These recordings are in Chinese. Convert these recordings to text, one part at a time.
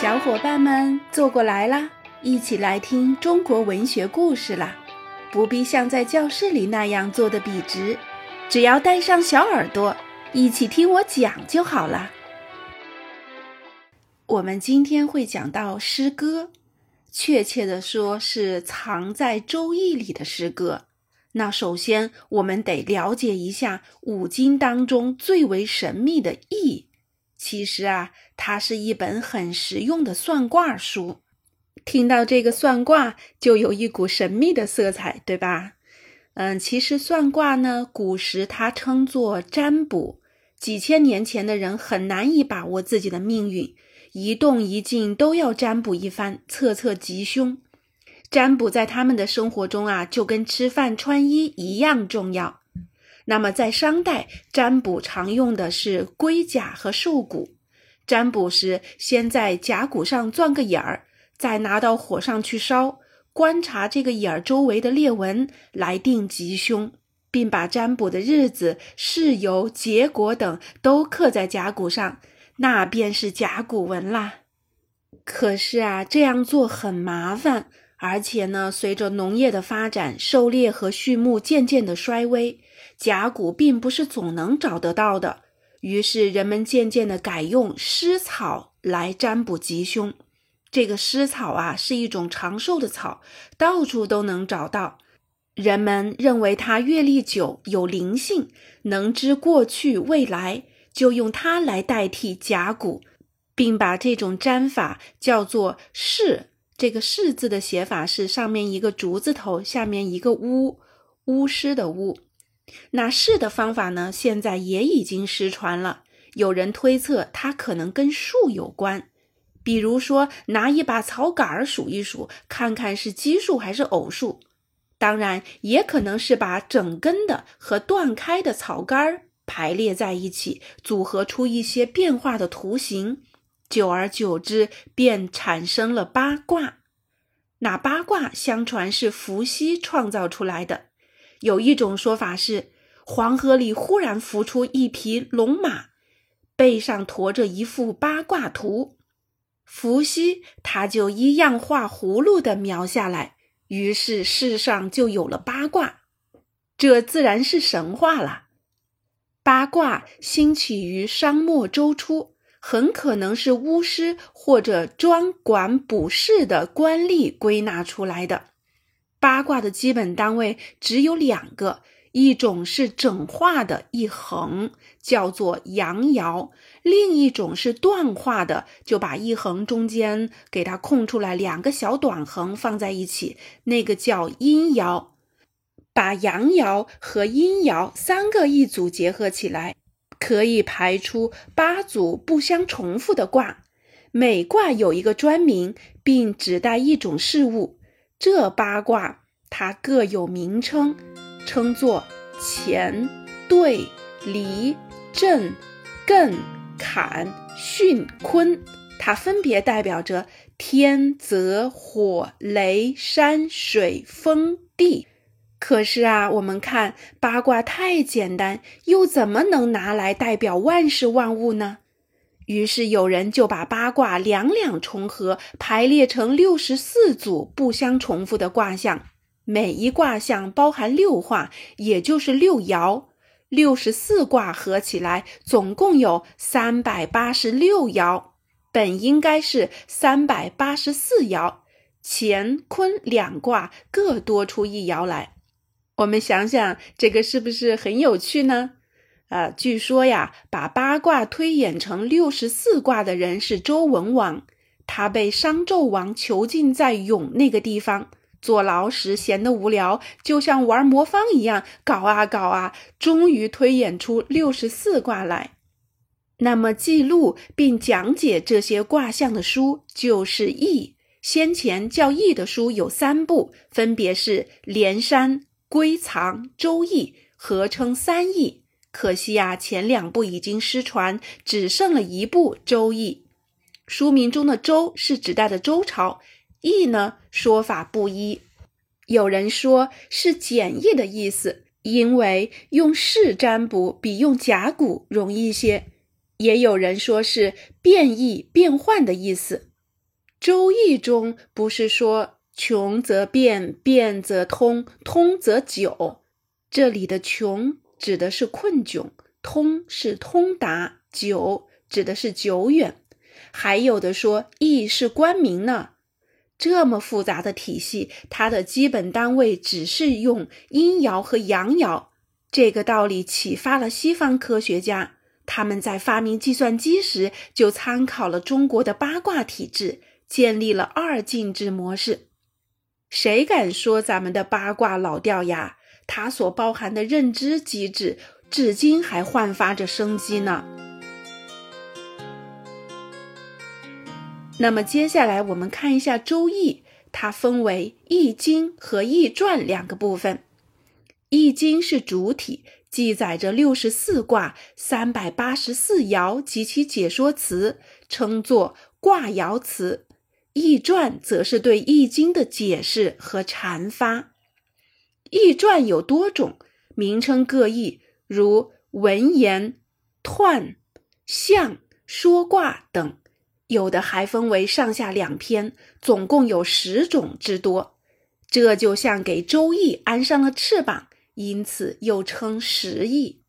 小伙伴们坐过来啦，一起来听中国文学故事啦！不必像在教室里那样坐得笔直，只要带上小耳朵，一起听我讲就好了。我们今天会讲到诗歌，确切的说是藏在《周易》里的诗歌。那首先，我们得了解一下五经当中最为神秘的易。其实啊，它是一本很实用的算卦书。听到这个算卦，就有一股神秘的色彩，对吧？嗯，其实算卦呢，古时它称作占卜。几千年前的人很难以把握自己的命运，一动一静都要占卜一番，测测吉凶。占卜在他们的生活中啊，就跟吃饭穿衣一样重要。那么，在商代，占卜常用的是龟甲和兽骨。占卜时，先在甲骨上钻个眼儿，再拿到火上去烧，观察这个眼儿周围的裂纹来定吉凶，并把占卜的日子、事由、结果等都刻在甲骨上，那便是甲骨文啦。可是啊，这样做很麻烦，而且呢，随着农业的发展，狩猎和畜牧渐渐的衰微。甲骨并不是总能找得到的，于是人们渐渐的改用湿草来占卜吉凶。这个湿草啊，是一种长寿的草，到处都能找到。人们认为它阅历久，有灵性，能知过去未来，就用它来代替甲骨，并把这种占法叫做“筮”。这个“是”字的写法是上面一个竹字头，下面一个巫，巫师的巫。那是的方法呢？现在也已经失传了。有人推测它可能跟数有关，比如说拿一把草杆儿数一数，看看是奇数还是偶数。当然，也可能是把整根的和断开的草杆儿排列在一起，组合出一些变化的图形。久而久之，便产生了八卦。那八卦相传是伏羲创造出来的。有一种说法是，黄河里忽然浮出一匹龙马，背上驮着一幅八卦图，伏羲他就一样画葫芦的描下来，于是世上就有了八卦，这自然是神话了。八卦兴起于商末周初，很可能是巫师或者专管卜筮的官吏归纳出来的。八卦的基本单位只有两个，一种是整画的一横，叫做阳爻；另一种是断画的，就把一横中间给它空出来两个小短横放在一起，那个叫阴爻。把阳爻和阴爻三个一组结合起来，可以排出八组不相重复的卦。每卦有一个专名，并指代一种事物。这八卦它各有名称，称作乾、兑、离、震、艮、坎、巽、坤，它分别代表着天泽、火雷、山水、风地。可是啊，我们看八卦太简单，又怎么能拿来代表万事万物呢？于是有人就把八卦两两重合，排列成六十四组不相重复的卦象，每一卦象包含六画，也就是六爻。六十四卦合起来总共有三百八十六爻，本应该是三百八十四爻，乾坤两卦各多出一爻来。我们想想，这个是不是很有趣呢？呃，据说呀，把八卦推演成六十四卦的人是周文王。他被商纣王囚禁在永那个地方，坐牢时闲得无聊，就像玩魔方一样，搞啊搞啊，终于推演出六十四卦来。那么，记录并讲解这些卦象的书就是《易》。先前叫《易》的书有三部，分别是《连山》《归藏》《周易》，合称三易。可惜呀，前两部已经失传，只剩了一部《周易》。书名中的“周”是指代的周朝，“易”呢说法不一。有人说是简易的意思，因为用筮占卜比用甲骨容易些；也有人说是变异、变换的意思。周易》中不是说“穷则变，变则通，通则久”？这里的“穷”指的是困窘，“通”是通达，“久”指的是久远。还有的说“易”是官名呢。这么复杂的体系，它的基本单位只是用阴爻和阳爻。这个道理启发了西方科学家，他们在发明计算机时就参考了中国的八卦体制，建立了二进制模式。谁敢说咱们的八卦老掉牙？它所包含的认知机制，至今还焕发着生机呢。那么接下来我们看一下《周易》，它分为《易经》和《易传》两个部分。《易经》是主体，记载着六十四卦、三百八十四爻及其解说词，称作卦爻辞；《易传》则是对《易经》的解释和阐发。《易传》有多种，名称各异，如文言、彖、象、说卦等，有的还分为上下两篇，总共有十种之多。这就像给《周易》安上了翅膀。因此又称十易。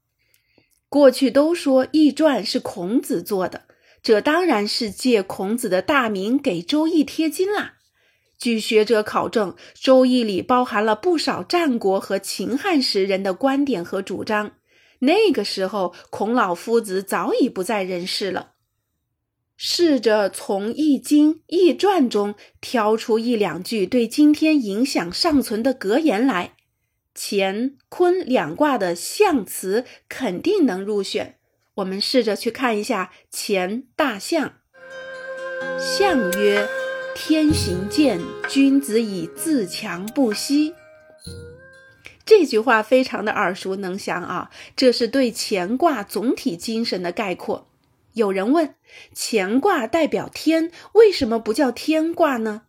过去都说《易传》是孔子做的，这当然是借孔子的大名给《周易》贴金啦。据学者考证，《周易》里包含了不少战国和秦汉时人的观点和主张。那个时候，孔老夫子早已不在人世了。试着从《易经》《易传》中挑出一两句对今天影响尚存的格言来。乾坤两卦的象辞肯定能入选。我们试着去看一下乾大象。象曰：天行健，君子以自强不息。这句话非常的耳熟能详啊，这是对乾卦总体精神的概括。有人问：乾卦代表天，为什么不叫天卦呢？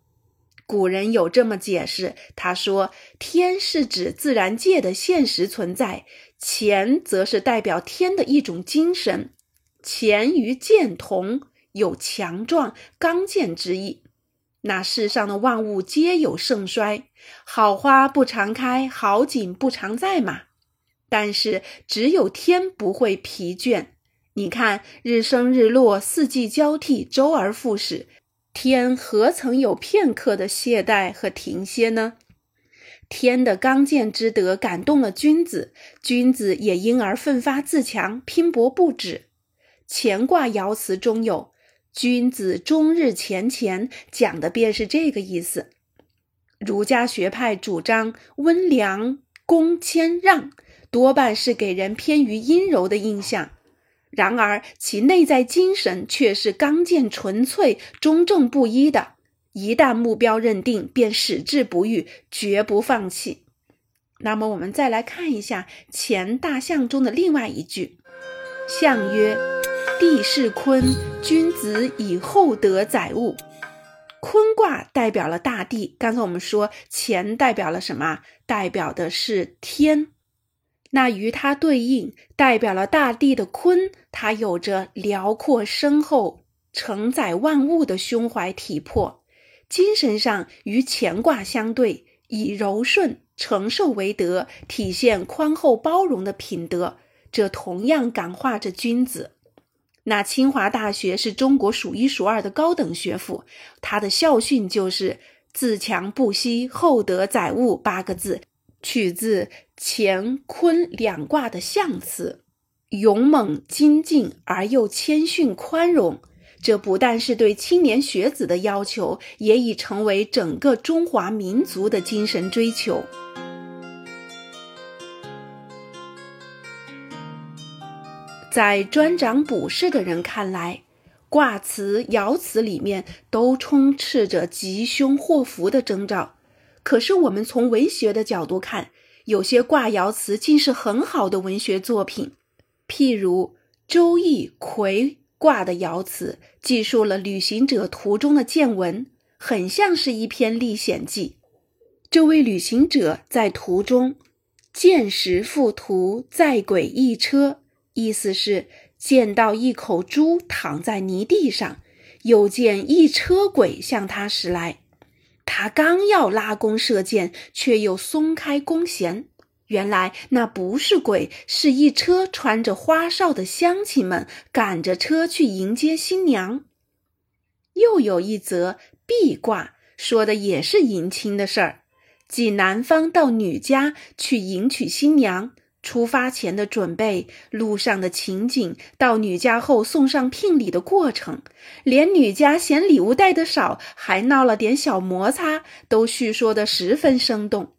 古人有这么解释，他说：“天是指自然界的现实存在，乾则是代表天的一种精神。乾与健同，有强壮、刚健之意。那世上的万物皆有盛衰，好花不常开，好景不常在嘛。但是只有天不会疲倦。你看，日升日落，四季交替，周而复始。”天何曾有片刻的懈怠和停歇呢？天的刚健之德感动了君子，君子也因而奋发自强，拼搏不止。乾卦爻辞中有“君子终日乾乾”，讲的便是这个意思。儒家学派主张温良恭谦让，多半是给人偏于阴柔的印象。然而，其内在精神却是刚健纯粹、忠正不一的。一旦目标认定，便矢志不渝，绝不放弃。那么，我们再来看一下前大象中的另外一句：“象曰：地势坤，君子以厚德载物。”坤卦代表了大地。刚才我们说乾代表了什么？代表的是天。那与它对应，代表了大地的坤，它有着辽阔深厚、承载万物的胸怀体魄；精神上与乾卦相对，以柔顺、承受为德，体现宽厚包容的品德。这同样感化着君子。那清华大学是中国数一数二的高等学府，它的校训就是“自强不息，厚德载物”八个字。取自乾坤两卦的象辞，勇猛精进而又谦逊宽容，这不但是对青年学子的要求，也已成为整个中华民族的精神追求。在专掌卜筮的人看来，卦辞、爻辞里面都充斥着吉凶祸福的征兆。可是，我们从文学的角度看，有些卦爻辞竟是很好的文学作品。譬如《周易》葵卦的爻辞，记述了旅行者途中的见闻，很像是一篇历险记。这位旅行者在途中见时复途，载轨一车，意思是见到一口猪躺在泥地上，又见一车鬼向他驶来。他刚要拉弓射箭，却又松开弓弦。原来那不是鬼，是一车穿着花哨的乡亲们赶着车去迎接新娘。又有一则壁挂，说的也是迎亲的事儿，即男方到女家去迎娶新娘。出发前的准备，路上的情景，到女家后送上聘礼的过程，连女家嫌礼物带的少，还闹了点小摩擦，都叙说得十分生动。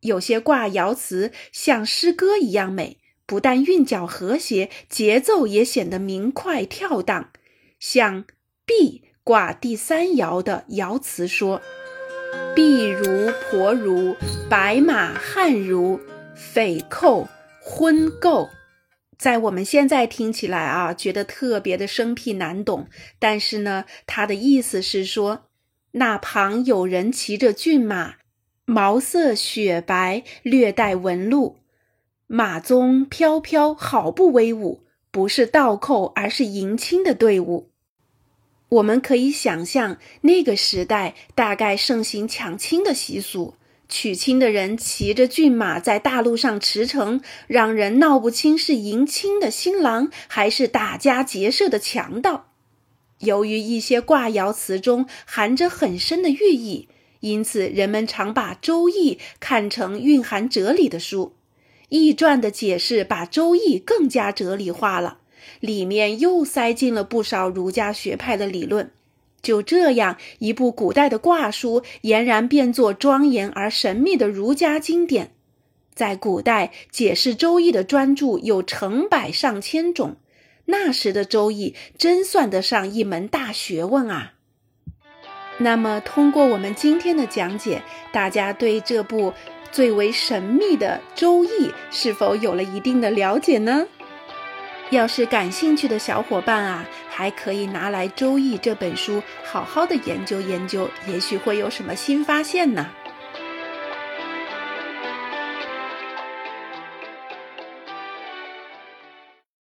有些卦爻辞像诗歌一样美，不但韵脚和谐，节奏也显得明快跳荡。像毕卦第三爻的爻辞说：“毕如婆如，白马汉如。”匪寇婚媾，在我们现在听起来啊，觉得特别的生僻难懂。但是呢，它的意思是说，那旁有人骑着骏马，毛色雪白，略带纹路，马鬃飘飘，好不威武，不是倒寇，而是迎亲的队伍。我们可以想象，那个时代大概盛行抢亲的习俗。娶亲的人骑着骏马在大路上驰骋，让人闹不清是迎亲的新郎还是打家劫舍的强盗。由于一些卦爻辞中含着很深的寓意，因此人们常把《周易》看成蕴含哲理的书。《易传》的解释把《周易》更加哲理化了，里面又塞进了不少儒家学派的理论。就这样，一部古代的卦书俨然变作庄严而神秘的儒家经典。在古代，解释《周易》的专著有成百上千种，那时的《周易》真算得上一门大学问啊！那么，通过我们今天的讲解，大家对这部最为神秘的《周易》是否有了一定的了解呢？要是感兴趣的小伙伴啊，还可以拿来《周易》这本书好好的研究研究，也许会有什么新发现呢。